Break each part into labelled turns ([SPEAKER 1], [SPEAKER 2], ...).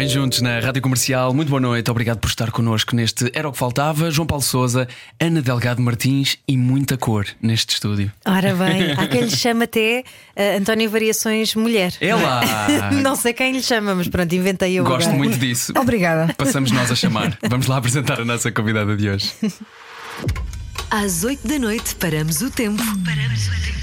[SPEAKER 1] Bem juntos na Rádio Comercial, muito boa noite, obrigado por estar connosco neste Era o que Faltava. João Paulo Souza, Ana Delgado Martins e muita cor neste estúdio.
[SPEAKER 2] Ora bem, há quem lhe chama até uh, António Variações Mulher.
[SPEAKER 1] É lá!
[SPEAKER 2] Não sei quem lhe chama, mas pronto, inventei eu.
[SPEAKER 1] Gosto
[SPEAKER 2] agora.
[SPEAKER 1] muito disso.
[SPEAKER 3] Obrigada.
[SPEAKER 1] Passamos nós a chamar. Vamos lá apresentar a nossa convidada de hoje.
[SPEAKER 4] Às 8 da noite paramos o tempo. Paramos o tempo.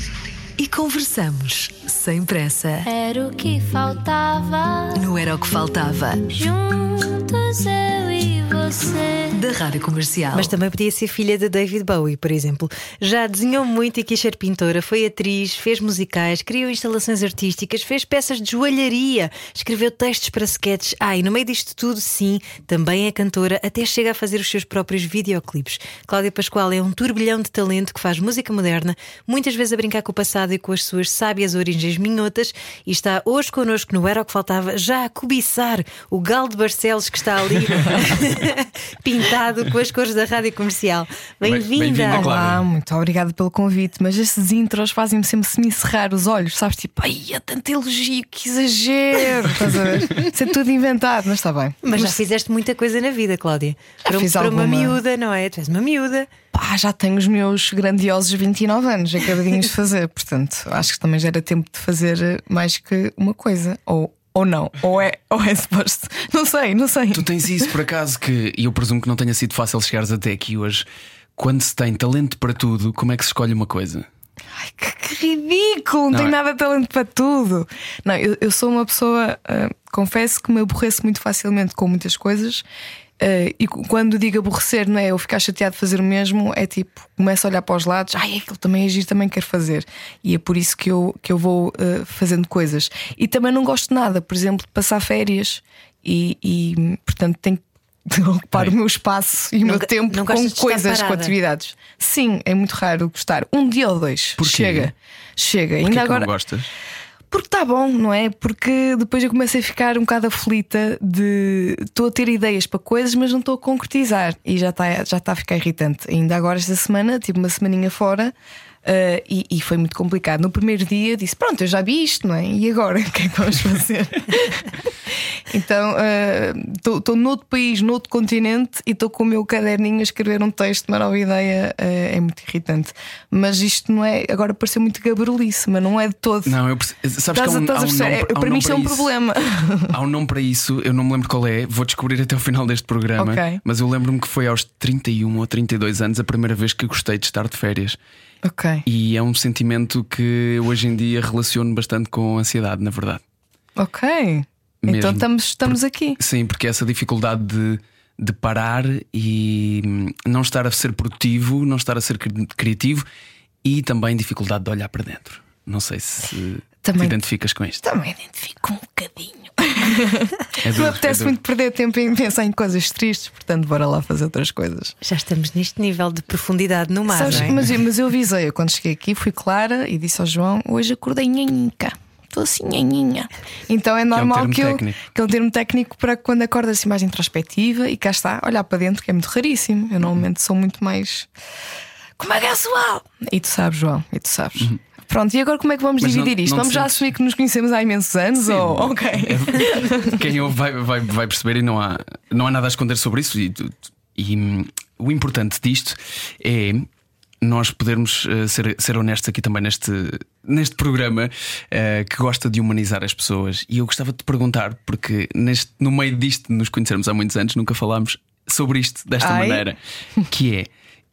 [SPEAKER 4] E conversamos sem pressa.
[SPEAKER 5] Era o que faltava.
[SPEAKER 4] No Era o que Faltava,
[SPEAKER 5] Juntos eu e você.
[SPEAKER 4] da Rádio Comercial.
[SPEAKER 2] Mas também podia ser filha de David Bowie, por exemplo. Já desenhou muito e quis ser pintora, foi atriz, fez musicais, criou instalações artísticas, fez peças de joalharia, escreveu textos para sketches. Ah, e no meio disto tudo, sim, também é cantora, até chega a fazer os seus próprios videoclipes. Cláudia Pascoal é um turbilhão de talento que faz música moderna, muitas vezes a brincar com o passado e com as suas sábias origens minhotas, e está hoje connosco no Era o que Faltava, já a cobiçar o galo de Barcelos que está ali pintado com as cores da rádio comercial.
[SPEAKER 1] Bem-vinda! Cláudia.
[SPEAKER 3] Olá, muito obrigada pelo convite, mas estes intros fazem-me sempre semicerrar os olhos, sabes? Tipo, ai, é tanto elogio, que exagero. Estás a ver? Isso é tudo inventado, mas está bem.
[SPEAKER 2] Mas já fizeste muita coisa na vida, Cláudia. Para,
[SPEAKER 3] fiz
[SPEAKER 2] para uma
[SPEAKER 3] alguma.
[SPEAKER 2] miúda, não é? Tu és uma miúda.
[SPEAKER 3] Pá, já tenho os meus grandiosos 29 anos, acabadinhos de fazer, portanto, acho que também já era tempo de fazer mais que uma coisa. Ou, ou não, ou é, ou é suposto. Não sei, não sei.
[SPEAKER 1] Tu tens isso por acaso que, e eu presumo que não tenha sido fácil chegares até aqui hoje. Quando se tem talento para tudo, como é que se escolhe uma coisa?
[SPEAKER 3] Ai, que, que ridículo, não,
[SPEAKER 1] Não
[SPEAKER 3] tenho
[SPEAKER 1] é?
[SPEAKER 3] nada de talento para tudo. Não, eu, eu sou uma pessoa, ah, confesso que me aborreço muito facilmente com muitas coisas. Ah, e quando digo aborrecer, não é eu ficar chateado de fazer o mesmo, é tipo, começo a olhar para os lados, ai, aquilo também é giro, também quero fazer. E é por isso que eu, que eu vou ah, fazendo coisas. E também não gosto de nada, por exemplo, de passar férias. E, e, portanto, tenho que ocupar
[SPEAKER 1] Bem.
[SPEAKER 3] o meu espaço e o meu tempo
[SPEAKER 2] não
[SPEAKER 3] com coisas, com atividades. Sim, é muito raro gostar. Um dia ou dois.
[SPEAKER 1] Porquê?
[SPEAKER 3] Chega. Chega.
[SPEAKER 1] Porquê
[SPEAKER 3] Ainda
[SPEAKER 1] que
[SPEAKER 3] agora.
[SPEAKER 1] não gostas?
[SPEAKER 3] Porque está bom, não é? Porque depois eu comecei a ficar um bocado aflita de estou a ter ideias para coisas, mas não estou a concretizar. E já está já tá a ficar irritante. Ainda agora, esta semana, tive uma semaninha fora. Eh, e, e foi muito complicado. No primeiro dia disse: Pronto, eu já vi isto, não é? E agora? O que é que vamos fazer? então estou noutro país, noutro continente e estou com o meu caderninho a escrever um texto, uma nova ideia. eh, é muito irritante. Mas isto não é. Agora pareceu muito gabarulice, mas não é de todo.
[SPEAKER 1] Não, eu sabes
[SPEAKER 3] Estás
[SPEAKER 1] que há
[SPEAKER 3] a-
[SPEAKER 1] um,
[SPEAKER 3] estás
[SPEAKER 1] há
[SPEAKER 3] a
[SPEAKER 1] um nome,
[SPEAKER 3] É,
[SPEAKER 1] há um
[SPEAKER 3] para mim isto é um
[SPEAKER 1] isso.
[SPEAKER 3] problema.
[SPEAKER 1] Há um nome para isso, eu não me lembro qual é, vou descobrir até o final deste programa.
[SPEAKER 3] Ok.
[SPEAKER 1] Mas eu lembro-me que foi aos 31 ou 32 anos a primeira vez que gostei de estar de férias.
[SPEAKER 3] Ok,
[SPEAKER 1] E é um sentimento que hoje em dia relaciono bastante com ansiedade, na verdade.
[SPEAKER 3] ok.
[SPEAKER 1] Mesmo.
[SPEAKER 3] Então estamos, estamos aqui.
[SPEAKER 1] Sim, porque essa dificuldade de, de parar e hum, não estar a ser produtivo, não estar a ser cri- criativo e também dificuldade de olhar para dentro. Não sei se te
[SPEAKER 3] Também-
[SPEAKER 1] identificas com isto.
[SPEAKER 3] Também identifico um bocadinho.
[SPEAKER 1] É
[SPEAKER 3] Não
[SPEAKER 1] duro,
[SPEAKER 3] me apetece
[SPEAKER 1] é
[SPEAKER 3] muito perder tempo em pensar em coisas tristes, portanto, bora lá fazer outras coisas.
[SPEAKER 2] Já estamos neste nível de profundidade no mar,
[SPEAKER 3] Sabes,
[SPEAKER 2] não é?
[SPEAKER 3] mas, mas eu avisei, eu quando cheguei aqui fui clara e disse ao João: hoje acordei nhanhinca. Estou assim nhanhinha. Então é normal
[SPEAKER 1] termo
[SPEAKER 3] que, eu. Que é um termo técnico para quando acordas assim mais introspectiva e cá está, olhar para dentro, que é muito raríssimo. Eu normalmente sou muito mais. Como é casual! E tu sabes, João, e tu sabes. Pronto, e agora como é que vamos.
[SPEAKER 1] Mas não-
[SPEAKER 3] dividir isto?
[SPEAKER 1] não
[SPEAKER 3] Vamos já assumir que nos conhecemos há imensos anos? Ou... Ok.
[SPEAKER 1] Quem ouve vai, vai, vai perceber e não há, não há nada a esconder sobre isso. E, e, hum, o importante disto é nós podermos eh, ser, ser honestos aqui também neste, neste programa eh, que gosta de humanizar as pessoas. E eu gostava de te perguntar, porque neste, no meio disto nos conhecermos há muitos anos, nunca falámos sobre isto desta
[SPEAKER 3] Ai.
[SPEAKER 1] maneira, que é.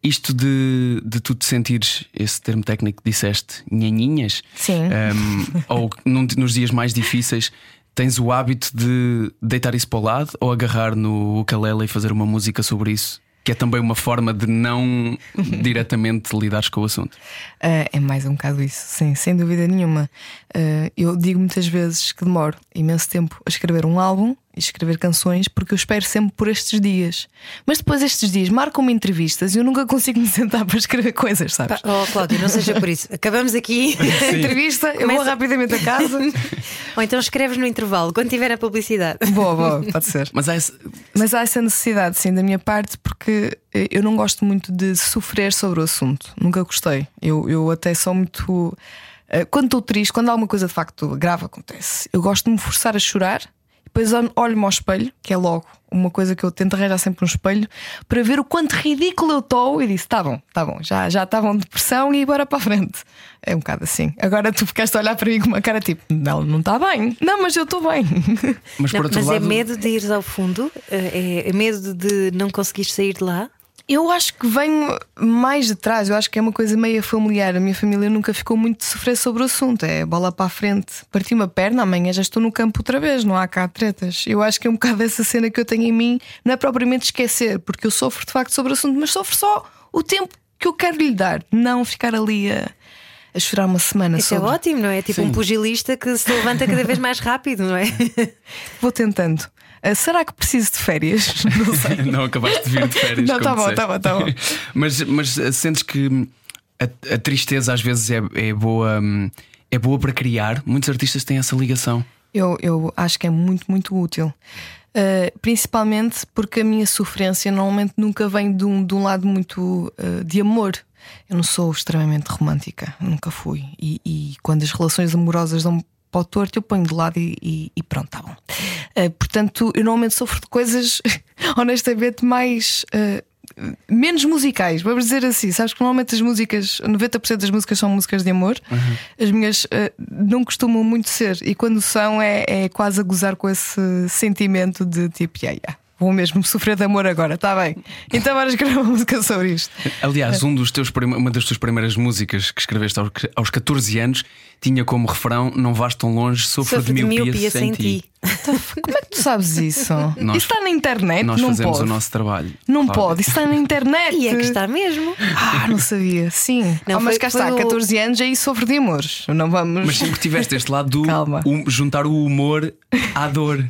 [SPEAKER 1] Isto de, de tu te sentires, esse termo técnico que disseste, nhanhinhas,
[SPEAKER 3] Sim.
[SPEAKER 1] um, ou num- nos dias mais difíceis, tens o hábito de deitar isso para o lado ou agarrar no ukulele e fazer uma música sobre isso? Que é também uma forma de não diretamente lidares com o assunto.
[SPEAKER 3] Ah, é mais um bocado isso, sim, sem dúvida nenhuma. Ah, eu digo muitas vezes que demoro imenso tempo a escrever um álbum escrever canções porque eu espero sempre por estes dias. Mas depois estes dias marcam-me entrevistas e eu nunca consigo me sentar para escrever coisas, sabes?
[SPEAKER 2] Oh, Cláudio, não seja por isso. Acabamos aqui
[SPEAKER 3] a entrevista, eu vou
[SPEAKER 2] Começa-
[SPEAKER 3] rapidamente a casa.
[SPEAKER 2] Ou então escreves no intervalo, quando tiver a publicidade.
[SPEAKER 3] boa, boa, pode ser.
[SPEAKER 1] Mas há esse-
[SPEAKER 3] Mas há essa necessidade, sim, da minha parte, porque eh, eu não gosto muito de sofrer sobre o assunto. Nunca gostei. Eu, eu até sou muito. eh, Quando estou triste, quando alguma coisa de facto grave acontece, eu gosto de me forçar a chorar. Depois ol- olho-me ao espelho, que é logo uma coisa que eu tento arranjar sempre um espelho, para ver o quanto ridículo eu estou. E disse: tá bom, tá bom, já já estavam depressão e bora para a frente. É um bocado assim. Agora tu ficaste a olhar para mim com uma cara tipo: não, não está bem. Não, mas eu estou bem.
[SPEAKER 1] mas por
[SPEAKER 2] Não,
[SPEAKER 1] outro
[SPEAKER 2] mas
[SPEAKER 1] lado,
[SPEAKER 2] é medo de ires ao fundo? É, é medo de não conseguires sair de lá?
[SPEAKER 3] Eu acho que venho mais de trás, eu acho que é uma coisa meio familiar. A minha família nunca ficou muito de sofrer sobre o assunto. É bola para a frente. Parti uma perna, amanhã já estou no campo outra vez, não há cá tretas. Eu acho que é um bocado essa cena que eu tenho em mim, não é propriamente esquecer, porque eu sofro de facto sobre o assunto, mas sofro só o tempo que eu quero lhe dar, não ficar ali a, a chorar uma semana
[SPEAKER 2] Isso é
[SPEAKER 3] sobre.
[SPEAKER 2] ótimo, não é? Tipo
[SPEAKER 1] Sim.
[SPEAKER 2] um pugilista que se levanta cada vez mais rápido, não é?
[SPEAKER 3] Vou tentando. Ah, será que preciso de férias? Não sei.
[SPEAKER 1] não acabaste de vir de férias.
[SPEAKER 3] Não,
[SPEAKER 1] como
[SPEAKER 3] tá bom, tá bom, tá bom.
[SPEAKER 1] mas, mas uh, sentes que a, a tristeza às vezes é, é boa. hum, É boa para criar. Muitos artistas têm essa ligação.
[SPEAKER 3] Eu, eu acho que é muito, muito útil. Uh, principalmente porque a minha sofrência normalmente nunca vem de um, de um lado muito uh, de amor. Eu não sou extremamente romântica, nunca fui. E, e quando as relações amorosas dão para o torto, eu ponho de lado e, e- e pronto, tá bom. Uh, portanto, eu normalmente sofro de coisas, honestamente, mais. uh, Menos musicais, vamos dizer assim. Sabes que normalmente as músicas, 90% das músicas são músicas de amor, as minhas uh, não costumam muito ser, e quando são é, é quase a gozar com esse sentimento de tipo, yeah, yeah, vou mesmo sofrer de amor agora, está bem. Então vamos escrever uma música sobre isto.
[SPEAKER 1] Aliás, um dos teus uma das tuas primeiras músicas que escreveste aos, aos 14 anos tinha como refrão Não vais tão longe, sofro,
[SPEAKER 2] Sofro
[SPEAKER 1] de miopia, sem ti.
[SPEAKER 3] Como é que tu sabes isso?
[SPEAKER 1] Nós-
[SPEAKER 3] isso está na internet?
[SPEAKER 1] Nós
[SPEAKER 3] não
[SPEAKER 1] fazemos
[SPEAKER 3] pode.
[SPEAKER 1] o nosso trabalho.
[SPEAKER 3] Não
[SPEAKER 1] Cláudia.
[SPEAKER 3] pode, isso está na internet.
[SPEAKER 2] E é que está mesmo.
[SPEAKER 3] Ah, não sabia. Sim.
[SPEAKER 2] Não,
[SPEAKER 3] Oh, mas
[SPEAKER 2] foi-
[SPEAKER 3] cá está,
[SPEAKER 2] o-
[SPEAKER 3] 14 anos aí sofro de amores. Não vamos.
[SPEAKER 1] Mas sempre tiveste este lado do
[SPEAKER 3] Calma.
[SPEAKER 1] juntar o humor à dor.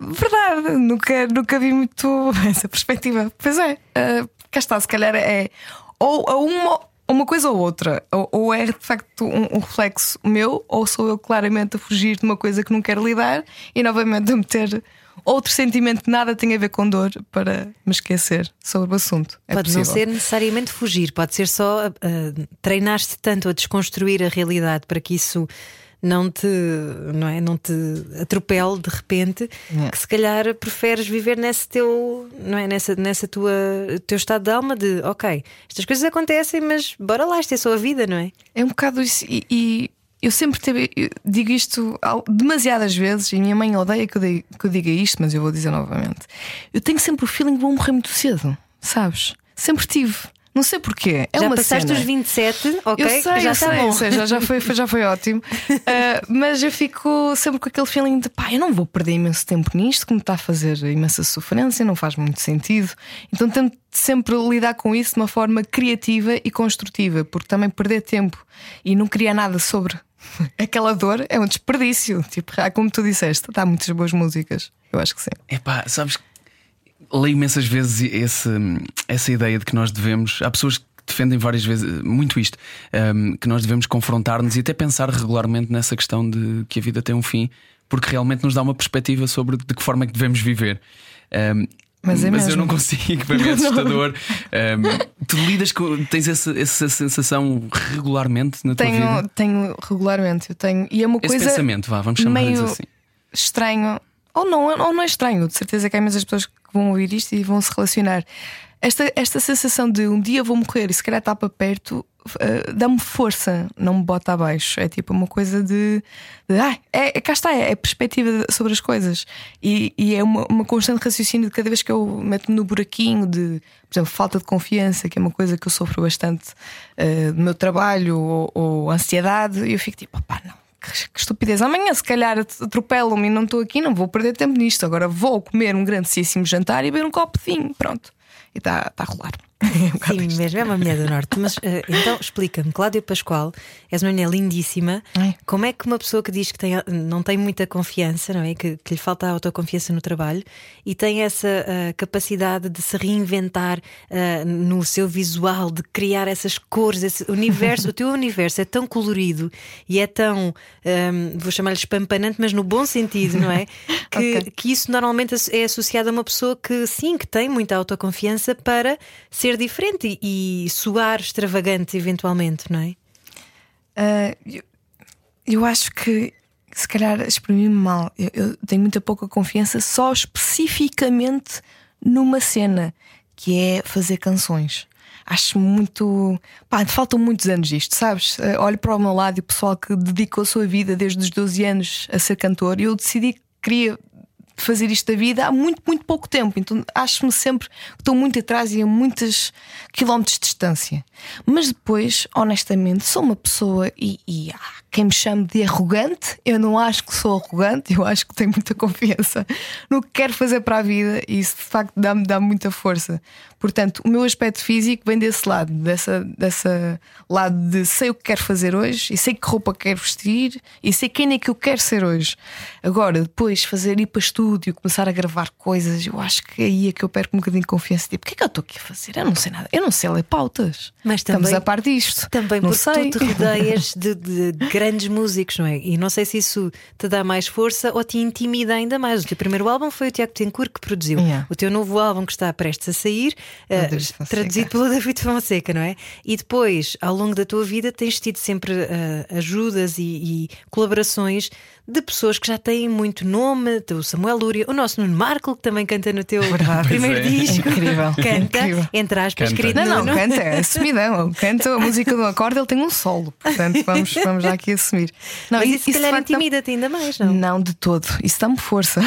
[SPEAKER 3] Verdade, nunca, nunca vi muito essa perspectiva. Pois é, ah, cá está, se calhar é ou a uma, uma coisa ou outra. Ou, ou é de facto um, um reflexo meu, ou sou eu claramente a fugir de uma coisa que não quero lidar e novamente a meter outro sentimento que nada tem a ver com dor para me esquecer sobre o assunto. É
[SPEAKER 2] pode não
[SPEAKER 3] possível.
[SPEAKER 2] ser necessariamente fugir, pode ser só uh, treinar-te tanto a desconstruir a realidade para que isso não te, não é, não te atropele de repente,
[SPEAKER 3] É.
[SPEAKER 2] que se calhar preferes viver nesse teu, não é, nessa, nessa tua teu estado de alma de, ok, estas coisas acontecem, mas bora lá, esta é só a vida, não é?
[SPEAKER 3] É um bocado isso. E, e eu sempre teve, eu digo isto demasiadas vezes, e minha mãe odeia que eu, diga, que eu diga isto, mas eu vou dizer novamente. Eu tenho sempre o feeling que vou morrer muito cedo, sabes? Sempre tive. Não sei porquê. É
[SPEAKER 2] já
[SPEAKER 3] uma
[SPEAKER 2] passaste
[SPEAKER 3] cena.
[SPEAKER 2] os 27, ok?
[SPEAKER 3] Eu sei,
[SPEAKER 2] já está
[SPEAKER 3] sei,
[SPEAKER 2] bom.
[SPEAKER 3] sei, já, já, foi, foi- já foi ótimo. Ah, mas eu fico sempre com aquele feeling de pá, eu não vou perder imenso tempo nisto, que me está a fazer imensa sofrência, não faz muito sentido. Então tento sempre lidar com isso de uma forma criativa e construtiva, porque também perder tempo e não criar nada sobre aquela dor é um desperdício. Tipo, ah, como tu disseste, dá muitas boas músicas. Eu acho que sim.
[SPEAKER 1] Epá, sabes que leio imensas vezes esse, essa ideia de que nós devemos. Há pessoas que defendem várias vezes muito isto, hum, que nós devemos confrontar-nos e até pensar regularmente nessa questão de que a vida tem um fim, porque realmente nos dá uma perspectiva sobre de que forma é que devemos viver. Hum,
[SPEAKER 3] Mas é
[SPEAKER 1] eu
[SPEAKER 3] mesmo.
[SPEAKER 1] não consigo, para mim é assustador. Hum, tu lidas com. tens essa, essa sensação regularmente na tua vida?
[SPEAKER 3] Tenho, tenho regularmente, eu tenho. E é uma
[SPEAKER 1] Esse
[SPEAKER 3] coisa.
[SPEAKER 1] pensamento, vá, vamos chamar
[SPEAKER 3] meio
[SPEAKER 1] assim.
[SPEAKER 3] estranho, ou não, ou não é estranho, de certeza que há imensas pessoas que vão ouvir isto e vão se relacionar. Esta, esta sensação de um dia vou morrer e se calhar está para perto eh, dá-me força, não me bota abaixo. É tipo uma coisa de. de ah, é, cá está, é, é perspectiva sobre as coisas. E, e é uma, uma constante raciocínio de cada vez que eu meto-me no buraquinho de, por exemplo, falta de confiança, que é uma coisa que eu sofro bastante eh, no meu trabalho, ou, ou ansiedade, e eu fico tipo, opá, não. Que estupidez. Amanhã, se calhar, atropelam-me e não estou aqui, não vou perder tempo nisto. Agora vou comer um grandíssimo jantar e beber um copo de vinho. Pronto. E está tá a rolar.
[SPEAKER 2] Sim, mesmo, é uma mulher do Norte. Mas uh, então explica-me, Cláudia Pascoal, és uma mulher lindíssima.
[SPEAKER 3] É.
[SPEAKER 2] Como é que uma pessoa que diz que tem, não tem muita confiança, não é? Que, que lhe falta a autoconfiança no trabalho e tem essa uh, capacidade de se reinventar uh, no seu visual, de criar essas cores, esse universo, o teu universo é tão colorido e é tão, um, vou chamar-lhe espampanante, mas no bom sentido, não é? Que,
[SPEAKER 3] Ok.
[SPEAKER 2] que isso normalmente é associado a uma pessoa que sim, que tem muita autoconfiança para ser diferente e, e soar extravagante eventualmente, não é?
[SPEAKER 3] Ah, eu, eu acho que se calhar exprimi-me mal. Eu, eu tenho muita pouca confiança só especificamente numa cena que é fazer canções. Acho muito. Pá, faltam muitos anos disto, sabes? Ah, olho para o meu lado e o pessoal que dedicou a sua vida desde os 12 anos a ser cantor e eu decidi que queria fazer isto da vida há muito, muito pouco tempo. Então acho-me sempre que estou muito atrás e a muitos quilómetros de distância. Mas depois, honestamente, sou uma pessoa e, e há quem me chame de arrogante. Eu não acho que sou arrogante, eu acho que tenho muita confiança no que quero fazer para a vida e isso de facto dá-me dá muita força. Portanto, o meu aspecto físico vem desse lado, dessa, dessa lado de sei o que quero fazer hoje e sei que roupa quero vestir e sei quem é que eu quero ser hoje. Agora, depois fazer ir para estúdio, começar a gravar coisas, eu acho que aí é que eu perco um bocadinho de confiança. Tipo, o que é que eu estou aqui a fazer? Eu não sei nada, eu não sei ler pautas.
[SPEAKER 2] Mas
[SPEAKER 3] Estamos
[SPEAKER 2] também-
[SPEAKER 3] a par disto.
[SPEAKER 2] Também
[SPEAKER 3] não
[SPEAKER 2] porque
[SPEAKER 3] sei.
[SPEAKER 2] tu te rodeias de, de grandes músicos, não é? E não sei se isso te dá mais força ou te intimida ainda mais. O teu primeiro álbum foi o Tiago Tencourt que produziu.
[SPEAKER 3] Yeah.
[SPEAKER 2] O teu novo álbum que está prestes a sair,
[SPEAKER 3] Fonseca.
[SPEAKER 2] traduzido pelo David Fonseca, não é? E depois, ao longo da tua vida, tens tido sempre eh, ajudas e, e colaborações de pessoas que já têm muito nome, o Samuel Lúria, o nosso Nuno Marco, que também canta no teu primeiro
[SPEAKER 1] Pois é.
[SPEAKER 2] disco.
[SPEAKER 3] Incrível,
[SPEAKER 2] Canta,
[SPEAKER 3] incrível.
[SPEAKER 2] entre aspas,
[SPEAKER 1] Canta.
[SPEAKER 2] querido
[SPEAKER 3] Não, não,
[SPEAKER 2] Nuno.
[SPEAKER 3] canta, é assumidão. Canta a música do acorde, ele tem um solo. Portanto, vamos, vamos já aqui assumir. Não,
[SPEAKER 2] Mas isso, se
[SPEAKER 3] de
[SPEAKER 2] calhar intimida-te ainda mais, não?
[SPEAKER 3] Não, de todo. Isso dá-me força.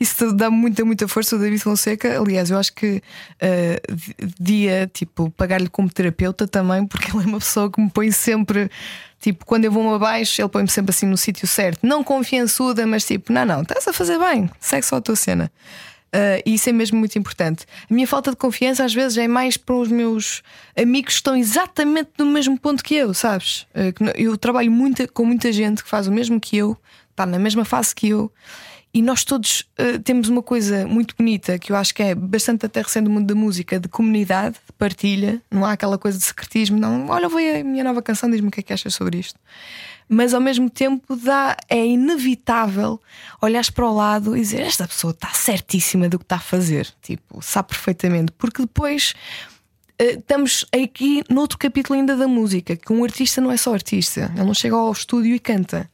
[SPEAKER 3] Isso dá-me muita, muita força. O David Fonseca, aliás, eu acho que eh, devia tipo, pagar-lhe como terapeuta também, porque ele é uma pessoa que me põe sempre. Tipo, quando eu vou abaixo, ele põe-me sempre assim no sítio certo. Não confiançuda, mas tipo, não, não, estás a fazer bem, segue só a tua cena. Uh, e isso é mesmo muito importante. A minha falta de confiança às vezes é mais para os meus amigos que estão exatamente no mesmo ponto que eu, sabes? Uh, eu trabalho muito, com muita gente que faz o mesmo que eu, está na mesma fase que eu, e nós todos uh, temos uma coisa muito bonita que eu acho que é bastante até recente do mundo da música, de comunidade, de partilha. Não há aquela coisa de secretismo, não. Olha, vou a minha nova canção, diz-me o que é que achas sobre isto mas ao mesmo tempo dá, é inevitável olhares para o lado e dizer esta pessoa está certíssima do que está a fazer, tipo, sabe perfeitamente, porque depois eh, estamos aqui noutro capítulo ainda da música, que um artista não é só artista, ele não chega ao estúdio e canta.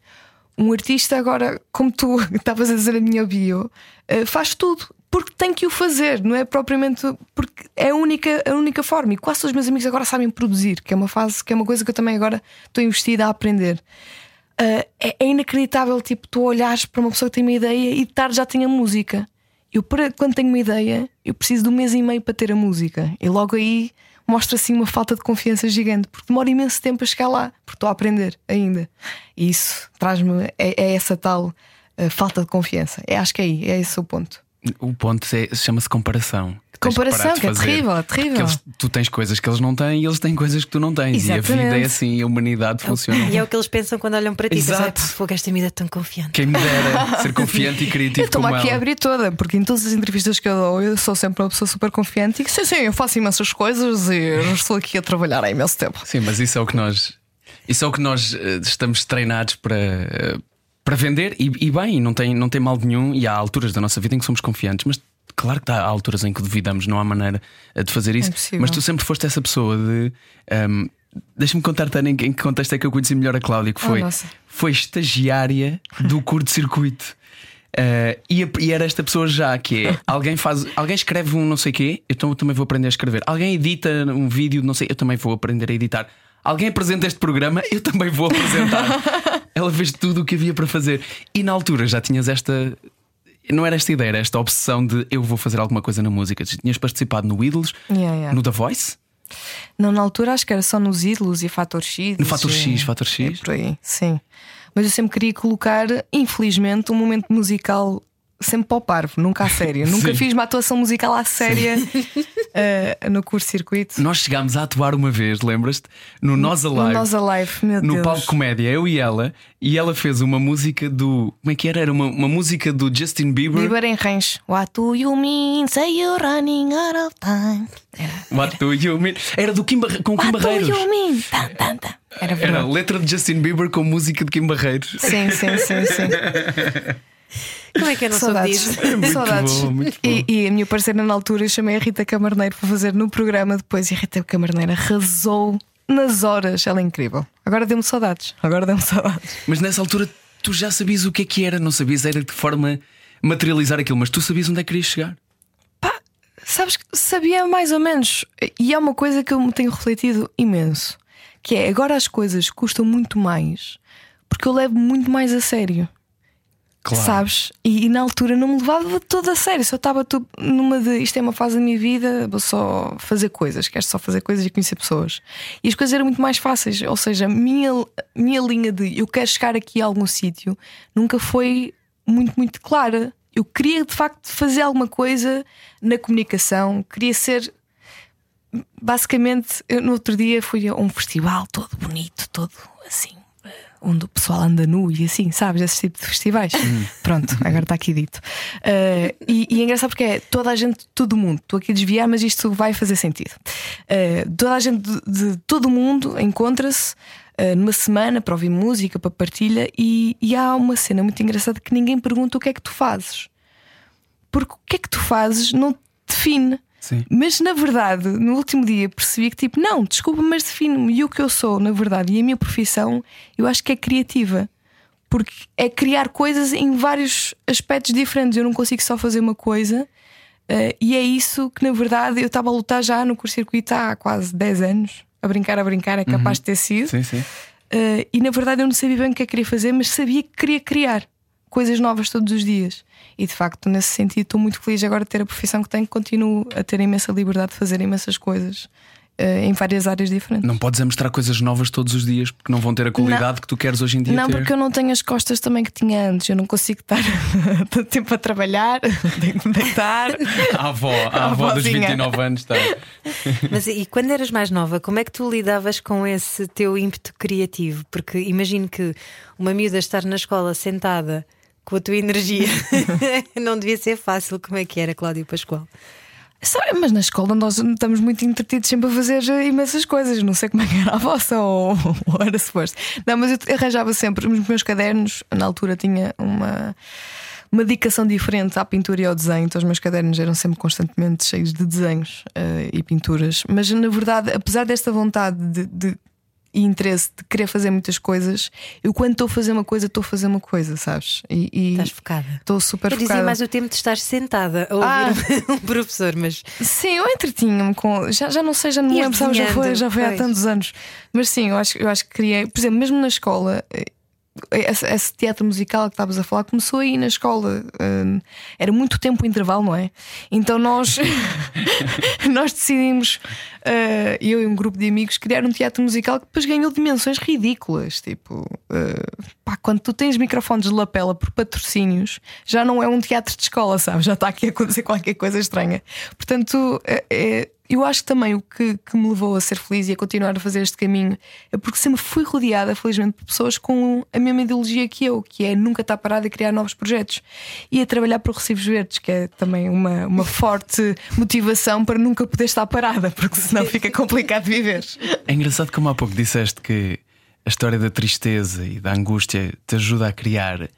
[SPEAKER 3] Um artista, agora, como tu estavas a dizer a minha bio, eh, faz tudo. Porque tem que o fazer, não é propriamente porque é a única, a única forma. E quase todos os meus amigos agora sabem produzir, que é uma fase, que é uma coisa que eu também agora estou investida a aprender. Ah, é, é inacreditável, tipo, tu olhares para uma pessoa que tem uma ideia e de tarde já tem a música. Eu, para, quando tenho uma ideia, eu preciso de um mês e meio para ter a música. E logo aí mostra assim uma falta de confiança gigante, porque demora imenso tempo a chegar lá, porque estou a aprender ainda. E isso traz-me, é, é essa tal ah, falta de confiança. É, acho que é aí, é esse o ponto.
[SPEAKER 1] O ponto é, chama-se comparação.
[SPEAKER 3] Comparação, que é terrível, é terrível.
[SPEAKER 1] Eles- tu tens coisas que eles não têm e eles têm coisas que tu não tens. E a vida
[SPEAKER 3] Exatamente.
[SPEAKER 1] é assim, a humanidade funciona.
[SPEAKER 2] E é o que eles pensam quando olham para ti.
[SPEAKER 1] Exato.
[SPEAKER 2] "Ai, pá, fogo, esta vida é tão confiante.
[SPEAKER 1] Quem me dera ser confiante e
[SPEAKER 3] Eu
[SPEAKER 1] criativo
[SPEAKER 3] estou-me
[SPEAKER 1] como
[SPEAKER 3] aqui a abrir toda, porque em todas as entrevistas que eu dou, eu sou sempre uma pessoa super confiante e que sim, sim, eu faço imensas coisas e eu estou aqui a trabalhar há imenso tempo.
[SPEAKER 1] Sim, mas isso é o que nós, isso é o que nós eh, estamos treinados para, eh, para vender e, e bem, não tem, não tem mal nenhum. E há alturas da nossa vida em que somos confiantes, mas claro que há alturas em que duvidamos, não há maneira eh, de fazer isso.
[SPEAKER 3] impossível.
[SPEAKER 1] mas tu sempre foste essa pessoa de. ehm, Deixa-me contar, Tânia, em, que- contexto é que eu conheci melhor a Cláudia, que
[SPEAKER 3] Oh,
[SPEAKER 1] foi,
[SPEAKER 3] nossa.
[SPEAKER 1] foi estagiária do curto-circuito. Eh, e, e era esta pessoa já que é alguém faz, alguém escreve um não sei quê, então eu também vou aprender a escrever. Alguém edita um vídeo, não sei, eu também vou aprender a editar. Alguém apresenta este programa, eu também vou apresentar. Ela fez tudo o que havia para fazer. E na altura já tinhas esta. Não era esta ideia, era esta obsessão de eu vou fazer alguma coisa na música. Tinhas participado no Ídolos,
[SPEAKER 3] Yeah, yeah.
[SPEAKER 1] no The Voice,
[SPEAKER 3] Não, na altura acho que era só nos ídolos e Fator X.
[SPEAKER 1] no Fator
[SPEAKER 3] e-
[SPEAKER 1] X, Fator X.
[SPEAKER 3] É por aí, sim. Mas eu sempre queria colocar, infelizmente, um momento musical sempre para o parvo, nunca a sério. Nunca fiz uma atuação musical à séria eh, no curso circuito.
[SPEAKER 1] Nós chegámos a atuar uma vez, lembras-te? No Nós
[SPEAKER 3] No
[SPEAKER 1] Alive.
[SPEAKER 3] Nós Alive, meu
[SPEAKER 1] no
[SPEAKER 3] Deus.
[SPEAKER 1] palco comédia, eu e ela, e ela fez uma música do. Como é que era? Era uma, uma música do Justin Bieber.
[SPEAKER 3] Bieber em range. What do you mean? Say you're running out of time.
[SPEAKER 1] What do you mean? Era do Kim Barre... com Kim
[SPEAKER 3] What do
[SPEAKER 1] Barreiros.
[SPEAKER 3] you mean? Tan, tan, tan. Era
[SPEAKER 1] Era letra de Justin Bieber com música de Kim Barreiros.
[SPEAKER 3] Sim, sim, sim, sim.
[SPEAKER 2] Como é que eu não soube
[SPEAKER 3] Saudades.
[SPEAKER 2] disso?
[SPEAKER 3] Saudades.
[SPEAKER 1] bom, muito
[SPEAKER 3] E, e a minha parceira na altura eu chamei a Rita Camarneiro para fazer no programa depois e a Rita Camarneiro arrasou nas horas. Ela é incrível. Agora deu-me saudades. Agora deu-me saudades.
[SPEAKER 1] Mas nessa altura tu já sabias o que é que era, não sabias era de que forma materializar aquilo, mas tu sabias onde é que querias chegar.
[SPEAKER 3] Pá, sabes que sabia mais ou menos. E é uma coisa que eu me tenho refletido imenso. Que é agora as coisas custam muito mais porque eu levo muito mais a sério. Sabes? E, e na altura não me levava tudo a sério, só estava numa de isto é uma fase da minha vida, vou só fazer coisas, quero só fazer coisas e conhecer pessoas. E as coisas eram muito mais fáceis, ou seja, a minha, minha linha de eu quero chegar aqui a algum sítio nunca foi muito, muito clara. Eu queria de facto fazer alguma coisa na comunicação, queria ser. Basicamente, eu, no outro dia fui a um festival todo bonito, todo assim, onde o pessoal anda nu e assim, sabes? Esse tipo de festivais. Pronto, agora está aqui dito. Eh, e, e é engraçado porque é toda a gente, todo mundo, estou aqui a desviar, mas isto vai fazer sentido. Eh, toda a gente de, de todo mundo encontra-se. eh, numa semana para ouvir música, para partilha, e, e há uma cena muito engraçada que ninguém pergunta o que é que tu fazes. Porque o que é que tu fazes não define.
[SPEAKER 1] Sim.
[SPEAKER 3] Mas na verdade, no último dia percebi que tipo, não, desculpa, mas define-me. E o que eu sou, na verdade, e a minha profissão, eu acho que é criativa. Porque é criar coisas em vários aspectos diferentes. Eu não consigo só fazer uma coisa. eh, e é isso que, na verdade, eu estava a lutar já no curso-circuito há quase 10 anos. A brincar, a brincar, é capaz de ter sido.
[SPEAKER 1] Sim, sim.
[SPEAKER 3] Uh, e na verdade eu não sabia bem o que é que queria fazer, mas sabia que queria criar coisas novas todos os dias. E de facto, nesse sentido, estou muito feliz agora de ter a profissão que tenho, continuo a ter imensa liberdade de fazer imensas coisas uh, em várias áreas diferentes.
[SPEAKER 1] Não podes é mostrar coisas novas todos os dias porque não vão ter a qualidade que tu queres hoje em dia
[SPEAKER 3] Não,
[SPEAKER 1] ter.
[SPEAKER 3] porque eu não tenho as costas também que tinha antes. Eu não consigo estar tanto tempo a trabalhar, tenho que me deitar.
[SPEAKER 1] A avó, a avó dos
[SPEAKER 3] avózinha.
[SPEAKER 1] 29 anos está.
[SPEAKER 2] Mas e quando eras mais nova, como é que tu lidavas com esse teu ímpeto criativo? Porque imagino que uma miúda estar na escola sentada com a tua energia não devia ser fácil. Como é que era, Cláudio Pascoal?
[SPEAKER 3] Sabe, mas na escola nós estamos muito entretidos sempre a fazer imensas coisas. Não sei como é que era a vossa ou, ou era suposto. Não, mas eu arranjava sempre os meus cadernos. Na altura tinha uma, uma dedicação diferente à pintura e ao desenho. Então os meus cadernos eram sempre constantemente cheios de desenhos eh, e pinturas. Mas na verdade, apesar desta vontade de, de- e interesse de querer fazer muitas coisas, eu quando estou a fazer uma coisa, estou a fazer uma coisa, sabes? E e
[SPEAKER 2] Estás focada?
[SPEAKER 3] estou super
[SPEAKER 2] Eu dizia
[SPEAKER 3] focada.
[SPEAKER 2] mais o tempo de estar sentada a ouvir um professor, mas
[SPEAKER 3] Sim, eu entretinha-me com. Já, já não sei, já não me lembro, já foi, já foi há tantos anos. Mas sim, eu acho, eu acho que criei. Por exemplo, mesmo na escola, eh, esse, esse teatro musical que estavas a falar começou aí na escola. Hum, era muito tempo intervalo, não é? Então nós, nós decidimos, eh, eu e um grupo de amigos, criar um teatro musical que depois ganhou dimensões ridículas. Tipo, eh, pá, quando tu tens microfones de lapela por patrocínios, já não é um teatro de escola, sabe? Já está aqui a acontecer qualquer coisa estranha. Portanto, é- eu acho que também o que, que me levou a ser feliz e a continuar a fazer este caminho é porque sempre fui rodeada, felizmente, por pessoas com a mesma ideologia que eu, que é nunca estar parada a criar novos projetos e a trabalhar para o Recibos Verdes, que é também uma, uma forte motivação para nunca poder estar parada, porque senão fica complicado viver.
[SPEAKER 1] É engraçado como há pouco disseste que a história da tristeza e da angústia te ajuda a criar,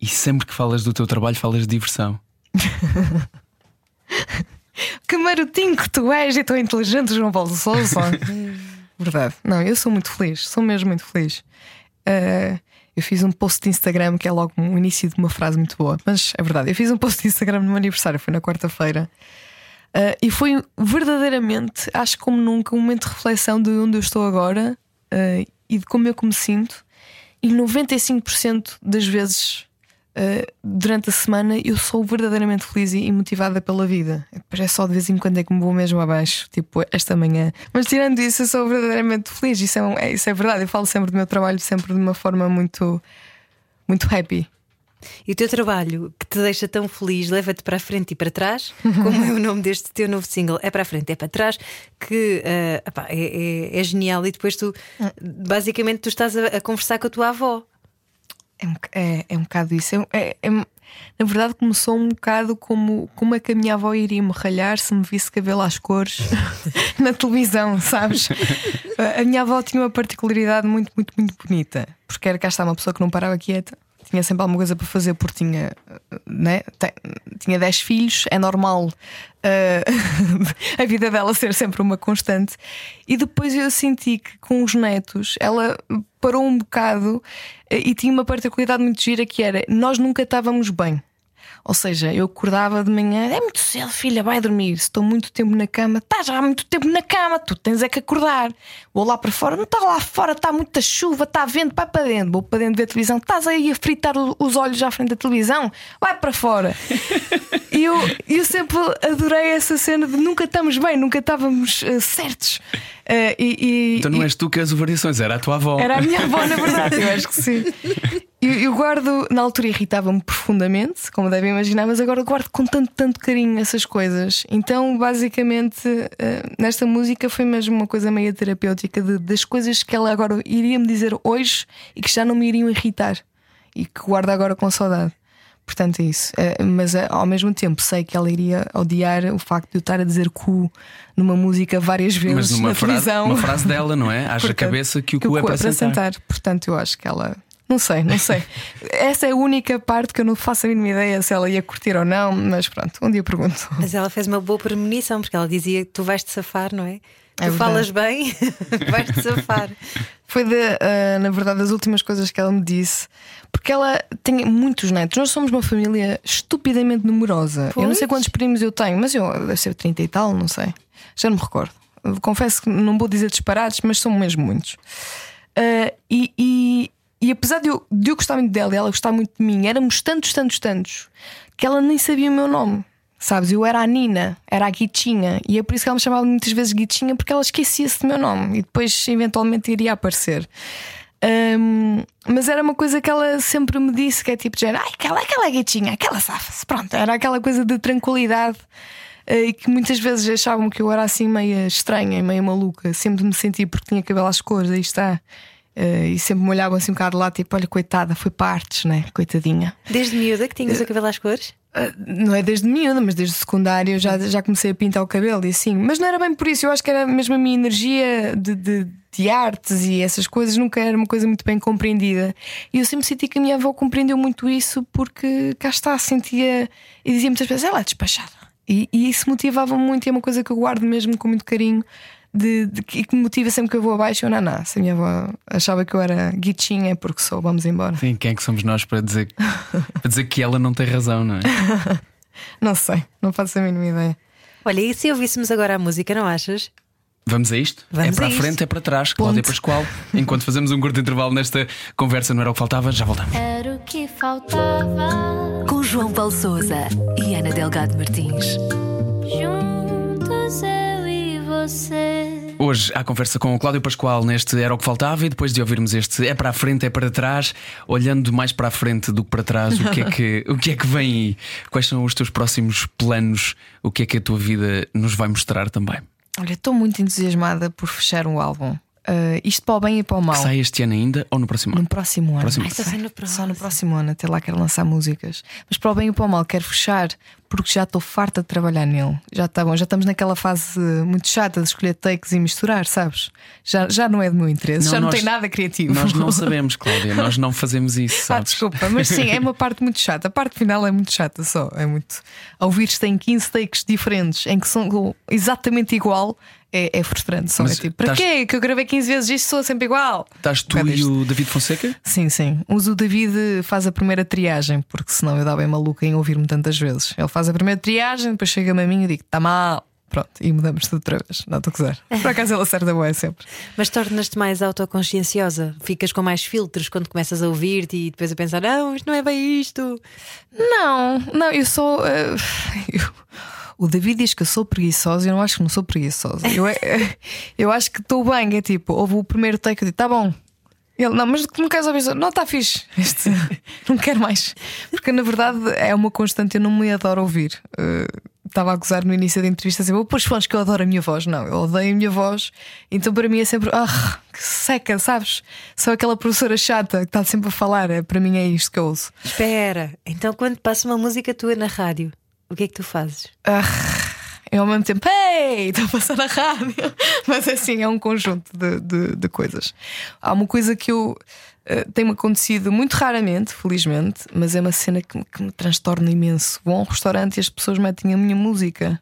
[SPEAKER 1] e sempre que falas do teu trabalho, falas de diversão.
[SPEAKER 3] Que marotinho que tu és e tão inteligente, João Paulo Souza. Verdade. Não, eu sou muito feliz, sou mesmo muito feliz. Eh, eu fiz um post de Instagram que é logo um início de uma frase muito boa, mas é verdade. Eu fiz um post de Instagram no meu aniversário, foi na quarta-feira. Eh, e foi verdadeiramente, acho como nunca, um momento de reflexão de onde eu estou agora eh, e de como eu que me sinto. E 95% das vezes Uh, durante a semana eu sou verdadeiramente feliz e motivada pela vida. Depois é só de vez em quando é que me vou mesmo abaixo, tipo esta manhã. Mas tirando isso, eu sou verdadeiramente feliz. Isso é, é- isso é verdade. Eu falo sempre do meu trabalho sempre de uma forma muito, muito happy.
[SPEAKER 2] E o teu trabalho que te deixa tão feliz leva-te para a frente e para trás, como é o nome deste teu novo single, é para a frente, é para trás, que uh, epá, é, é, é, genial. E depois tu, basicamente, tu estás a, a conversar com a tua avó.
[SPEAKER 3] É, é, é um bocado isso. É, é, na verdade, começou um bocado como, como é que a minha avó iria me ralhar se me visse cabelo às cores na televisão, sabes? a minha avó tinha uma particularidade muito, muito, muito bonita, porque era cá está uma pessoa que não parava quieta tinha sempre alguma coisa para fazer porque tinha, né, tinha 10 filhos, é normal uh, a vida dela ser sempre uma constante. E depois eu senti que com os netos ela parou um bocado e tinha uma particularidade muito gira que era nós nunca estávamos bem. Ou seja, eu acordava de manhã, é muito cedo, filha, vai dormir. Estou muito tempo na cama, estás já há muito tempo na cama, tu tens é que acordar. Vou lá para fora, não está lá fora, está muita chuva, está vento, vai para dentro. Vou para dentro ver a televisão, estás aí a fritar os olhos à frente da televisão, vai para fora. e eu, eu sempre adorei essa cena de nunca estamos bem, nunca estávamos uh, certos. Uh, e,
[SPEAKER 1] e, então não és tu que és o variações, era a tua avó.
[SPEAKER 3] Era a minha avó, na verdade, eu acho que sim. Eu, eu guardo, na altura irritava-me profundamente, como devem imaginar, mas agora guardo com tanto, tanto carinho essas coisas. Então, basicamente, uh, nesta música foi mesmo uma coisa meio terapêutica de, das coisas que ela agora iria me dizer hoje e que já não me iriam irritar e que guardo agora com saudade. Portanto, é isso. Uh, mas uh, ao mesmo tempo sei que ela iria odiar o facto de eu estar a dizer cu numa música várias vezes mas numa na frase, televisão.
[SPEAKER 1] Uma frase dela, não é? Haja cabeça que o cu, é, para, é sentar.
[SPEAKER 3] Portanto, eu acho que ela. Não sei, não sei. Essa é a única parte que eu não faço a mínima ideia se ela ia curtir ou não, mas pronto, um dia pergunto.
[SPEAKER 2] Mas ela fez uma boa premonição, porque ela dizia que tu vais te safar, não é? É tu falas bem, vais-te safar.
[SPEAKER 3] Foi, de, uh, na verdade, das últimas coisas que ela me disse. Porque ela tem muitos netos. Nós somos uma família estupidamente numerosa. Pois? Eu não sei quantos primos eu tenho, mas eu deve ser 30 e tal, não sei. Já não me recordo. Confesso que não vou dizer disparados, mas são mesmo muitos. Uh, e, e, e, apesar de eu, de eu gostar muito dela e ela gostar muito de mim, éramos tantos, tantos, tantos que ela nem sabia o meu nome. Sabes, eu era a Nina, era a Guitinha, e é por isso que ela me chamava muitas vezes Guitinha, porque ela esquecia-se do meu nome e depois eventualmente iria aparecer. Um, mas era uma coisa que ela sempre me disse: que é tipo, de, ai, aquela, aquela Guitinha, aquela safa-se. Pronto, era aquela coisa de tranquilidade uh, e que muitas vezes achavam que eu era assim meia estranha meia maluca. Sempre me senti porque tinha cabelo às cores, aí está. Uh, e sempre me olhavam assim um bocado lá, tipo, olha, coitada, foi partes, né? Coitadinha.
[SPEAKER 2] Desde miúda que tinhas uh, o cabelo às cores?
[SPEAKER 3] Ah, não é desde miúda, mas desde secundário já, já comecei a pintar o cabelo e assim. Mas não era bem por isso, eu acho que era mesmo a minha energia de, de, de artes e essas coisas nunca era uma coisa muito bem compreendida. E eu sempre senti que a minha avó compreendeu muito isso porque cá está, sentia e dizia muitas vezes, ela é despachada. E, e isso motivava-me muito e é uma coisa que eu guardo mesmo com muito carinho de, de, que me motiva sempre que eu vou abaixo. Eu não, não. Se a minha avó achava que eu era guitinha, é porque sou, vamos embora.
[SPEAKER 1] Sim, quem é que somos nós para dizer, para dizer que ela não tem razão, não é?
[SPEAKER 3] não sei, não faço a mínima ideia.
[SPEAKER 2] Olha, e se ouvíssemos agora a música, não achas?
[SPEAKER 1] Vamos a isto?
[SPEAKER 2] Vamos
[SPEAKER 1] é para a, a frente, é para trás, Cláudia Pascoal. Enquanto fazemos um curto intervalo nesta conversa, não era o que faltava, já voltamos.
[SPEAKER 5] Era o que faltava.
[SPEAKER 4] Com João Paulo Souza e Ana Delgado Martins.
[SPEAKER 5] Juntos eu e você.
[SPEAKER 1] Hoje há conversa com o Cláudio Pascoal neste Era o que Faltava e depois de ouvirmos este É para a frente, é para trás, olhando mais para a frente do que para trás, o que é que, o que, é que vem aí? Quais são os teus próximos planos? O que é que a tua vida nos vai mostrar também?
[SPEAKER 3] Olha, estou muito entusiasmada por fechar um álbum. Uh, isto para o bem e para o mal.
[SPEAKER 1] Que sai este ano ainda ou no próximo ano?
[SPEAKER 3] No próximo ano.
[SPEAKER 1] Próximo.
[SPEAKER 2] Ai, Ai, no próximo.
[SPEAKER 3] Só no próximo ano, até lá quero lançar músicas. Mas para o bem e para o mal, quero fechar porque já estou farta de trabalhar nele. Já está bom, já estamos naquela fase muito chata de escolher takes e misturar, sabes? Já, já não é do meu interesse, não, já não tem nada criativo.
[SPEAKER 1] Nós não sabemos, Cláudia, nós não fazemos isso. Ah, sabes?
[SPEAKER 3] Ah, desculpa, mas sim, é uma parte muito chata. A parte final é muito chata só. É muito. Ouvires tem 15 takes diferentes em que são exatamente igual é, é frustrante. Só é tipo, para tás... quê? Que eu gravei 15 vezes isto, sou sempre igual.
[SPEAKER 1] Estás tu e o David Fonseca?
[SPEAKER 3] Sim, sim. Mas o David faz a primeira triagem, porque senão eu dava bem maluca em ouvir-me tantas vezes. Ele faz a primeira triagem, depois chega-me a mim e digo: está mal. Pronto, e mudamos tudo outra vez. Não estou a quiser. Por acaso ele acerta boa sempre.
[SPEAKER 2] Mas tornas-te mais autoconscienciosa? Ficas com mais filtros quando começas a ouvir-te e depois a pensar: não, isto não é bem isto.
[SPEAKER 3] Não, não, eu sou. Uh, eu o David diz que eu sou preguiçosa e eu não acho que não sou preguiçosa. Eu, é, eu acho que estou bem, é tipo, houve o primeiro take, eu digo, tá bom. Ele, não, mas não queres ouvir? Não, está fixe. Este, não quero mais. Porque na verdade é uma constante, eu não me adoro ouvir. Uh, estava a gozar no início da entrevista assim, pôs fones que eu adoro a minha voz. Não, eu odeio a minha voz. Então para mim é sempre, ah, que seca, sabes? Sou aquela professora chata que está sempre a falar. É, para mim é isto que eu ouço.
[SPEAKER 2] Espera, então quando passa uma música tua na rádio, o que é que tu fazes?
[SPEAKER 3] Ah, eu ao mesmo tempo, ei, estou a passar na rádio. Mas assim, é um conjunto de, de, de coisas. Há uma coisa que eu uh, tem-me acontecido muito raramente, felizmente, mas é uma cena que, que me transtorna imenso. Vou a um restaurante e as pessoas metem a minha música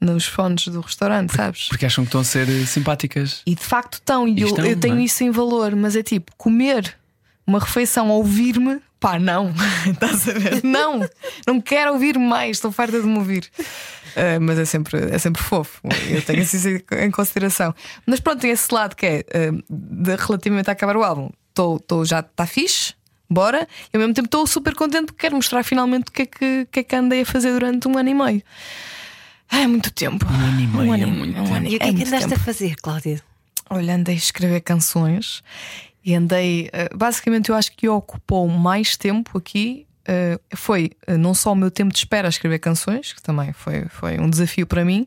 [SPEAKER 3] nos fones do restaurante,
[SPEAKER 1] porque,
[SPEAKER 3] sabes?
[SPEAKER 1] Porque acham que estão a ser eh, simpáticas.
[SPEAKER 3] E de facto estão, e, e eu, estão, eu tenho é? isso em valor, mas é tipo comer uma refeição, ouvir-me, pá, não, estás a ver? Não, não quero ouvir mais, estou farta de me ouvir. Uh, mas é sempre, é sempre fofo, eu tenho isso em consideração. Mas pronto, tem esse lado que é uh, de, relativamente a acabar o álbum, tô, tô, já está fixe, bora, e ao mesmo tempo estou super contente porque quero mostrar finalmente o que é que, que, é que andei a fazer durante um ano e meio. É muito tempo.
[SPEAKER 1] Um ano e meio, um ano, é muito um tempo.
[SPEAKER 2] E o que é, é que andaste tempo. a fazer, Cláudia?
[SPEAKER 3] Olha, andei a escrever canções e andei. Uh, basicamente, eu acho que ocupou mais tempo aqui Uh, foi uh, não só o meu tempo de espera a escrever canções, que também foi, foi um desafio para mim,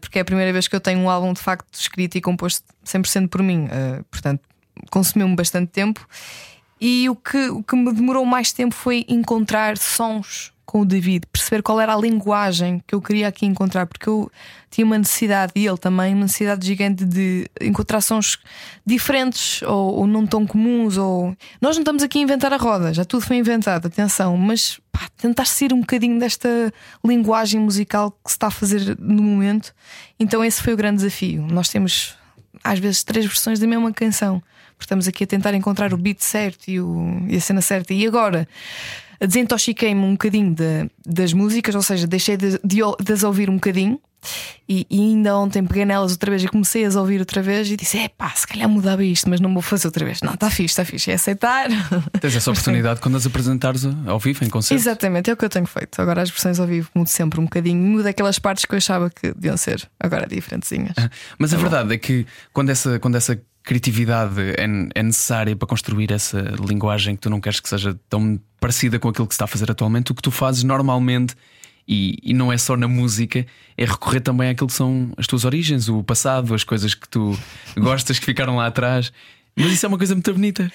[SPEAKER 3] porque é a primeira vez que eu tenho um álbum de facto escrito e composto 100% por mim, portanto, consumiu-me bastante tempo. E o que, o que me demorou mais tempo foi encontrar sons com o David, perceber qual era a linguagem que eu queria aqui encontrar, porque eu tinha uma necessidade, e ele também, uma necessidade gigante de encontrar sons diferentes ou, ou não tão comuns. Ou... Nós não estamos aqui a inventar a roda, já tudo foi inventado, atenção, mas pá, tentar sair um bocadinho desta linguagem musical que se está a fazer no momento. Então, esse foi o grande desafio. Nós temos às vezes três versões da mesma canção, porque estamos aqui a tentar encontrar o beat certo e, o, e a cena certa. E agora desintoxiquei-me um bocadinho de, das músicas, ou seja, deixei de, de, de as ouvir um bocadinho. E, e, ainda ontem peguei nelas outra vez e comecei a ouvir outra vez e disse: é pá, se calhar mudava isto, mas não vou fazer outra vez. Não, está fixe, está fixe, é aceitar.
[SPEAKER 1] Tens essa oportunidade quando as apresentares ao vivo, em concerto.
[SPEAKER 3] Exatamente, é o que eu tenho feito. Agora as versões ao vivo mudo sempre um bocadinho, mudo aquelas partes que eu achava que deviam ser agora diferentezinhas.
[SPEAKER 1] Mas a verdade é que quando essa, quando essa criatividade é, é, necessária para construir essa linguagem que tu não queres que seja tão parecida com aquilo que se está a fazer atualmente. O que tu fazes normalmente, e, e não é só na música, é recorrer também àquilo que são as tuas origens, o passado, as coisas que tu gostas que ficaram lá atrás. Mas isso é uma coisa muito bonita.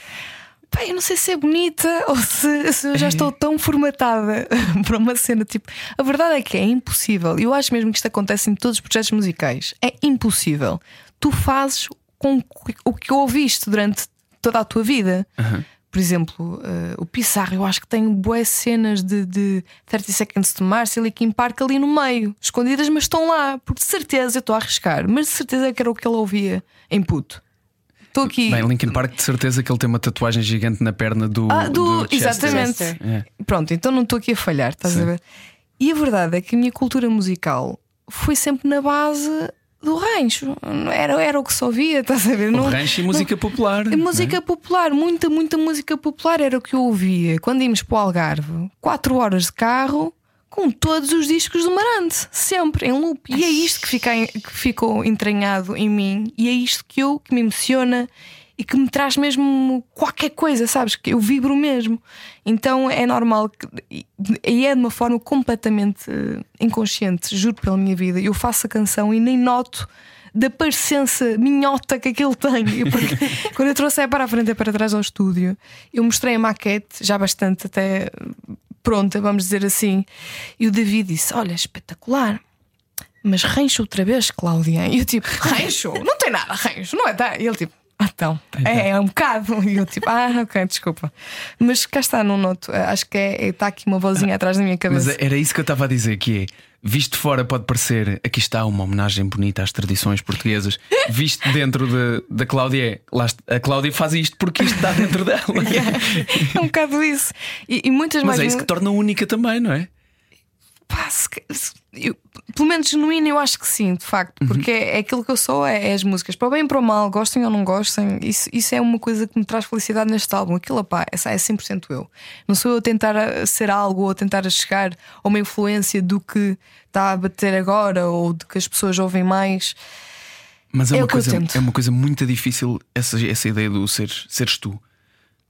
[SPEAKER 3] Pai, eu não sei se é bonita ou se, se eu já estou tão formatada para uma cena tipo. A verdade é que é impossível. Eu acho mesmo que isto acontece em todos os projetos musicais. É impossível. Tu fazes com o que ouviste durante toda a tua vida. Uhum. Por exemplo, uh, o Pissarro, eu acho que tem boas cenas de, de 30 Seconds to Mars e Linkin Park ali no meio, escondidas, mas estão lá, porque de certeza eu estou a arriscar, mas de certeza que era o que ele ouvia em puto. Estou aqui.
[SPEAKER 1] Bem, Linkin Park, de certeza que ele tem uma tatuagem gigante na perna do.
[SPEAKER 3] Ah, do, do exatamente. É. Pronto, então não estou aqui a falhar, estás Sim. a ver? E a verdade é que a minha cultura musical foi sempre na base do rancho. Era, era o que só via, estás a ver?
[SPEAKER 1] O não, rancho e música popular.
[SPEAKER 3] Música é? popular, muita, muita música popular era o que eu ouvia quando íamos para o Algarve. Quatro horas de carro com todos os discos do Marante, sempre em loop. E é isto que, fica, que ficou entranhado em mim, e é isto que eu que me emociona e que me traz mesmo qualquer coisa, sabes? Que eu vibro mesmo. Então é normal que, e é de uma forma completamente eh, inconsciente, juro pela minha vida. Eu faço a canção e nem noto da parecença minhota que aquilo tem. Porque, quando eu trouxe para a frente e para trás ao estúdio, eu mostrei a maquete, já bastante até pronta, vamos dizer assim, e o David disse: Olha, espetacular. Mas rancho outra vez, Cláudia. E eu tipo, rancho? Não tem nada, rancho, não é? Tá? E ele tipo, então, então. É, é um bocado. E eu tipo, ah, ok, desculpa. Mas cá está, não noto. Acho que é, está aqui uma vozinha atrás da minha cabeça.
[SPEAKER 1] Mas era isso que eu estava a dizer: que é, visto de fora pode parecer, aqui está uma homenagem bonita às tradições portuguesas. Visto dentro de, da Cláudia, é, a Cláudia faz isto porque isto está dentro dela.
[SPEAKER 3] é um bocado isso. E, e muitas
[SPEAKER 1] Mas
[SPEAKER 3] mais.
[SPEAKER 1] é isso que torna única também, não é?
[SPEAKER 3] Pá, se, eu, pelo menos genuíno, eu acho que sim, de facto, uhum. porque uhum. é, é, aquilo que eu sou, é, é, as músicas, para o bem e para o mal, gostem ou não gostem, isso, isso é uma coisa que me traz felicidade neste álbum. Aquilo, pá, é 100% eu. Não sou eu a tentar ser algo ou a tentar chegar a uma influência do que está a bater agora ou de que as pessoas ouvem mais.
[SPEAKER 1] Mas é,
[SPEAKER 3] É
[SPEAKER 1] uma coisa, é uma coisa muito difícil essa, essa ideia do ser, seres tu.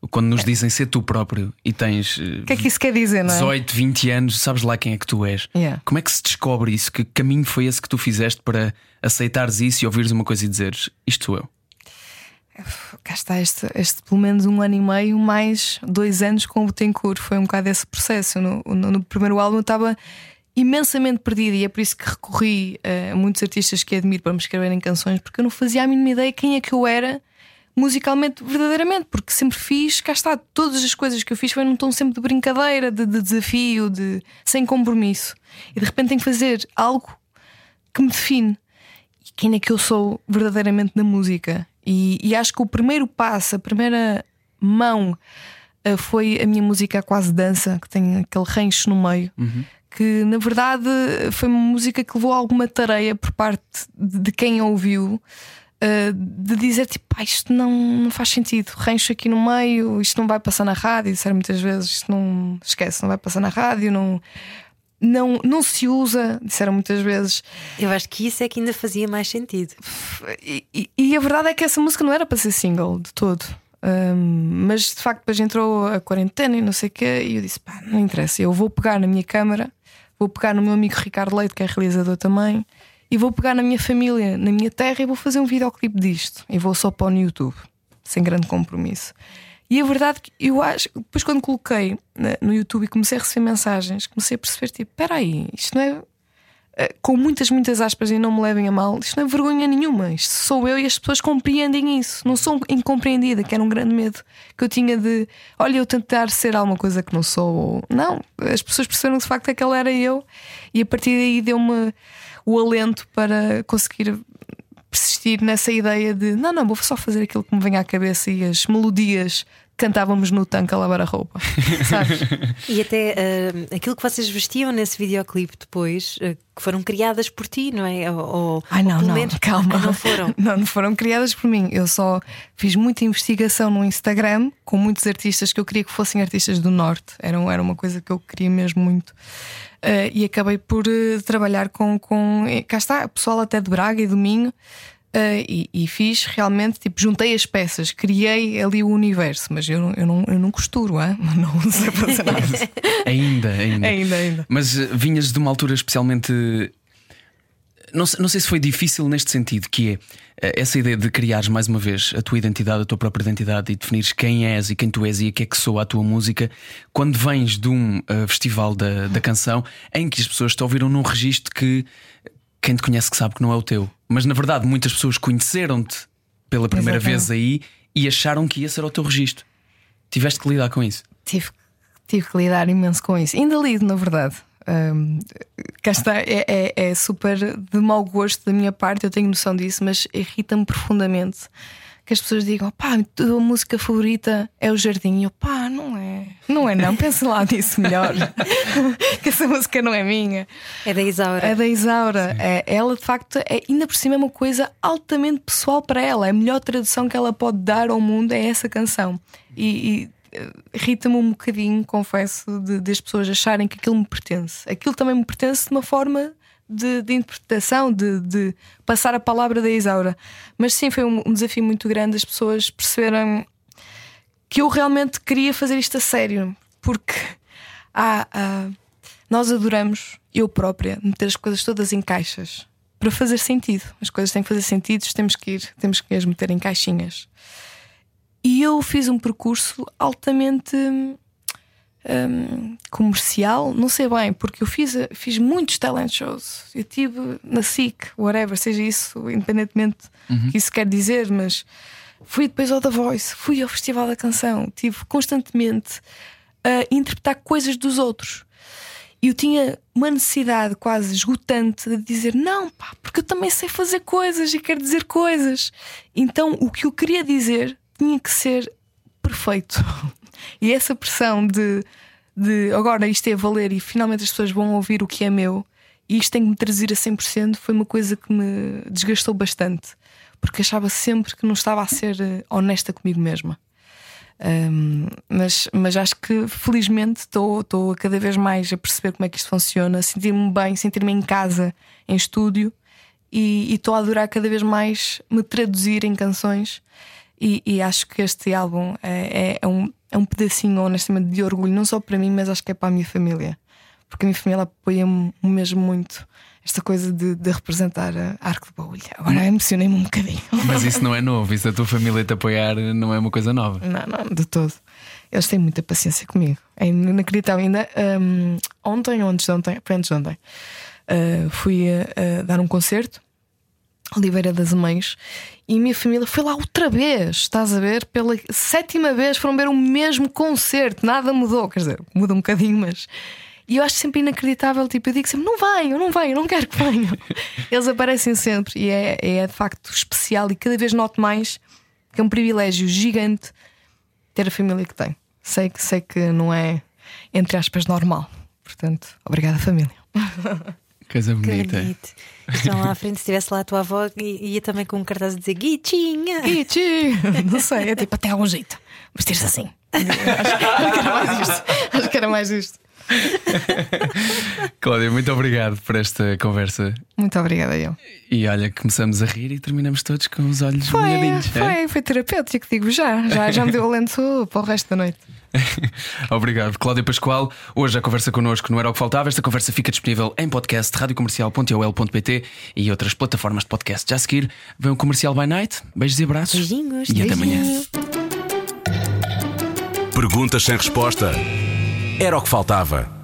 [SPEAKER 1] Quando nos dizem ser tu próprio e tens eh,
[SPEAKER 3] O que é que isso quer dizer, não é?
[SPEAKER 1] 18, 20 anos, sabes lá quem é que tu és.
[SPEAKER 3] Yeah.
[SPEAKER 1] Como é que se descobre isso? Que caminho foi esse que tu fizeste para aceitares isso e ouvires uma coisa e dizeres isto sou eu?
[SPEAKER 3] Cá está este, este pelo menos um ano e meio, mais dois anos com o Betancourt. Foi um bocado esse processo. No, no- no primeiro álbum eu estava imensamente perdida e é por isso que recorri a muitos artistas que admiro para me escreverem canções, porque eu não fazia a mínima ideia quem é que eu era musicalmente, verdadeiramente, porque sempre fiz, cá está, todas as coisas que eu fiz foi num tom sempre de brincadeira, de, de desafio, de sem compromisso. E de repente tenho que fazer algo que me define e quem é que eu sou verdadeiramente na música. E, e acho que o primeiro passo, a primeira mão, eh, foi a minha música a quase dança, que tem aquele rancho no meio. Que na verdade foi uma música que levou alguma tarefa por parte de, de quem a ouviu. Eh, de dizer tipo, "Pá, isto não, não faz sentido, rancho aqui no meio, isto não vai passar na rádio. Disseram muitas vezes, isto não esquece, não vai passar na rádio, não, não, não se usa. Disseram muitas vezes,
[SPEAKER 2] Eu acho que isso é que ainda fazia mais sentido.
[SPEAKER 3] e, e- e a verdade é que essa música não era para ser single de todo. Ahm, mas de facto depois entrou a quarentena e não sei o quê, e eu disse: pá, não interessa, eu vou pegar na minha câmara, vou pegar no meu amigo Ricardo Leite, que é realizador também, e vou pegar na minha família, na minha terra, e vou fazer um videoclipe disto. E vou só pôr no YouTube, sem grande compromisso. E a verdade é que eu acho, depois quando coloquei no YouTube e comecei a receber mensagens, comecei a perceber: tipo, espera aí, isto não é eh, com muitas, muitas aspas e não me levem a mal, isto não é vergonha nenhuma. Isto sou eu e as pessoas compreendem isso. Não sou incompreendida, que era um grande medo que eu tinha de, olha, eu tentar ser alguma coisa que não sou. ou- Não, as pessoas perceberam que de facto aquela era eu e a partir daí deu-me o alento para conseguir persistir nessa ideia de não, não, vou só fazer aquilo que me vem à cabeça e as melodias que cantávamos no tanque a lavar a roupa. Sabes?
[SPEAKER 2] E até ah, aquilo que vocês vestiam nesse videoclipe depois, ah, que foram criadas por ti, não é? Ou, ou-
[SPEAKER 3] Ai
[SPEAKER 2] ou
[SPEAKER 3] não,
[SPEAKER 2] pelo
[SPEAKER 3] não,
[SPEAKER 2] menos-
[SPEAKER 3] calma.
[SPEAKER 2] Ah, não foram.
[SPEAKER 3] Não, não foram criadas por mim. Eu só fiz muita investigação no Instagram com muitos artistas que eu queria que fossem artistas do Norte. Era, era uma coisa que eu queria mesmo muito. Eh, e acabei por eh, trabalhar com, com. eh, Cá está, pessoal até de Braga e do Minho. eh, e, e fiz realmente, tipo, juntei as peças, criei ali o universo, mas eu, não- eu, não, eu não costuro, hein? não sei fazer nada.
[SPEAKER 1] Ainda, ainda.
[SPEAKER 3] ainda, ainda.
[SPEAKER 1] Mas vinhas de uma altura especialmente. Não sei, não sei se foi difícil neste sentido, que é eh, essa ideia de criares mais uma vez a tua identidade, a tua própria identidade e definires quem és e quem tu és e a que é que soa a tua música, quando vens de um eh, festival da, da canção em que as pessoas te ouviram num registro que quem te conhece que sabe que não é o teu, mas na verdade muitas pessoas conheceram-te pela primeira
[SPEAKER 3] Exatamente.
[SPEAKER 1] vez aí e acharam que ia ser o teu registro. Tiveste que lidar com isso.
[SPEAKER 3] tive, tive que lidar imenso com isso. Ainda lido, na verdade. Um, cá está, é, é, é super de mau gosto da minha parte, eu tenho noção disso, mas irrita-me profundamente que as pessoas digam: pá, a tua música favorita é o Jardim. E eu, pá, não é, não é, não. Pensa lá nisso melhor, que essa música não é minha.
[SPEAKER 2] É da Isaura.
[SPEAKER 3] É da Isaura. É, ela, de facto, é, ainda por cima é uma coisa altamente pessoal para ela. A melhor tradução que ela pode dar ao mundo é essa canção. E, e, irrita-me um bocadinho, confesso, de, de as pessoas acharem que aquilo me pertence. Aquilo também me pertence de uma forma. De, de interpretação, de, de passar a palavra da Isaura. Mas sim, foi um, um desafio muito grande as pessoas perceberem que eu realmente queria fazer isto a sério, porque há, há- nós adoramos, eu própria, meter as coisas todas em caixas para fazer sentido. As coisas têm que fazer sentido, temos que ir, temos que as meter em caixinhas. E eu fiz um percurso altamente hum, comercial, não sei bem, porque eu fiz, fiz muitos talent shows. Eu tive na SIC, whatever, seja isso, independentemente do que isso quer dizer, mas fui depois ao The Voice, fui ao Festival da Canção, tive constantemente a interpretar coisas dos outros. E eu tinha uma necessidade quase esgotante de dizer não, pá, porque eu também sei fazer coisas e quero dizer coisas. Então o que eu queria dizer tinha que ser perfeito. E essa pressão de, de agora isto é valer e finalmente as pessoas vão ouvir o que é meu e isto tem que me traduzir a 100% foi uma coisa que me desgastou bastante. Porque achava sempre que não estava a ser eh, honesta comigo mesma. Um, mas, mas acho que felizmente estou cada vez mais a perceber como é que isto funciona, sentir-me bem, sentir-me em casa, em estúdio e estou a adorar cada vez mais me traduzir em canções. E, e acho que este álbum é, é, é, um, é um pedacinho, honestamente, de orgulho, não só para mim, mas acho que é para a minha família. Porque a minha família apoia-me mesmo muito esta coisa de, de representar a Arco de Baúlha. Agora emocionei-me um bocadinho.
[SPEAKER 1] Mas isso não é novo, isso a tua família te apoiar não é uma coisa nova.
[SPEAKER 3] Não, não, de todo. Eles têm muita paciência comigo. É inacreditável. Ainda um, ontem ou antes de ontem, antes de ontem, uh, fui a dar um concerto. Oliveira das Mães e minha família foi lá outra vez, estás a ver? Pela sétima vez foram ver o mesmo concerto, nada mudou, quer dizer, muda um bocadinho, mas e eu acho sempre inacreditável. Tipo, eu digo sempre: não venham, não venham, não quero que venham. Eles aparecem sempre e é, é de facto especial. E cada vez noto mais que é um privilégio gigante ter a família que tem. Sei que, sei que não é, entre aspas, normal. Portanto, obrigada, família.
[SPEAKER 1] Coisa bonita.
[SPEAKER 2] bonito. Estão lá à frente, se estivesse lá a tua avó, ia também com um cartaz a dizer Guitinha.
[SPEAKER 3] Guitinha. Não sei, é tipo até algum jeito. Vestir-se assim. Acho, acho que era mais isto. Acho que era mais isto.
[SPEAKER 1] Cláudia, muito obrigado por esta conversa.
[SPEAKER 3] Muito obrigada, eu.
[SPEAKER 1] E olha, começamos a rir e terminamos todos com os olhos
[SPEAKER 3] foi,
[SPEAKER 1] molhadinhos.
[SPEAKER 3] Foi, é? foi terapêutico, digo já. Já, já me deu alento para o resto da noite.
[SPEAKER 1] Obrigado, Cláudia Pascoal. Hoje a conversa connosco não era o que faltava. Esta conversa fica disponível em podcast, radiocomercial.ol.pt e outras plataformas de podcast. Já a seguir, vem o Comercial by Night. Beijos e abraços.
[SPEAKER 2] Beijinhos.
[SPEAKER 1] E até
[SPEAKER 2] amanhã.
[SPEAKER 6] Perguntas sem resposta. Era o que faltava.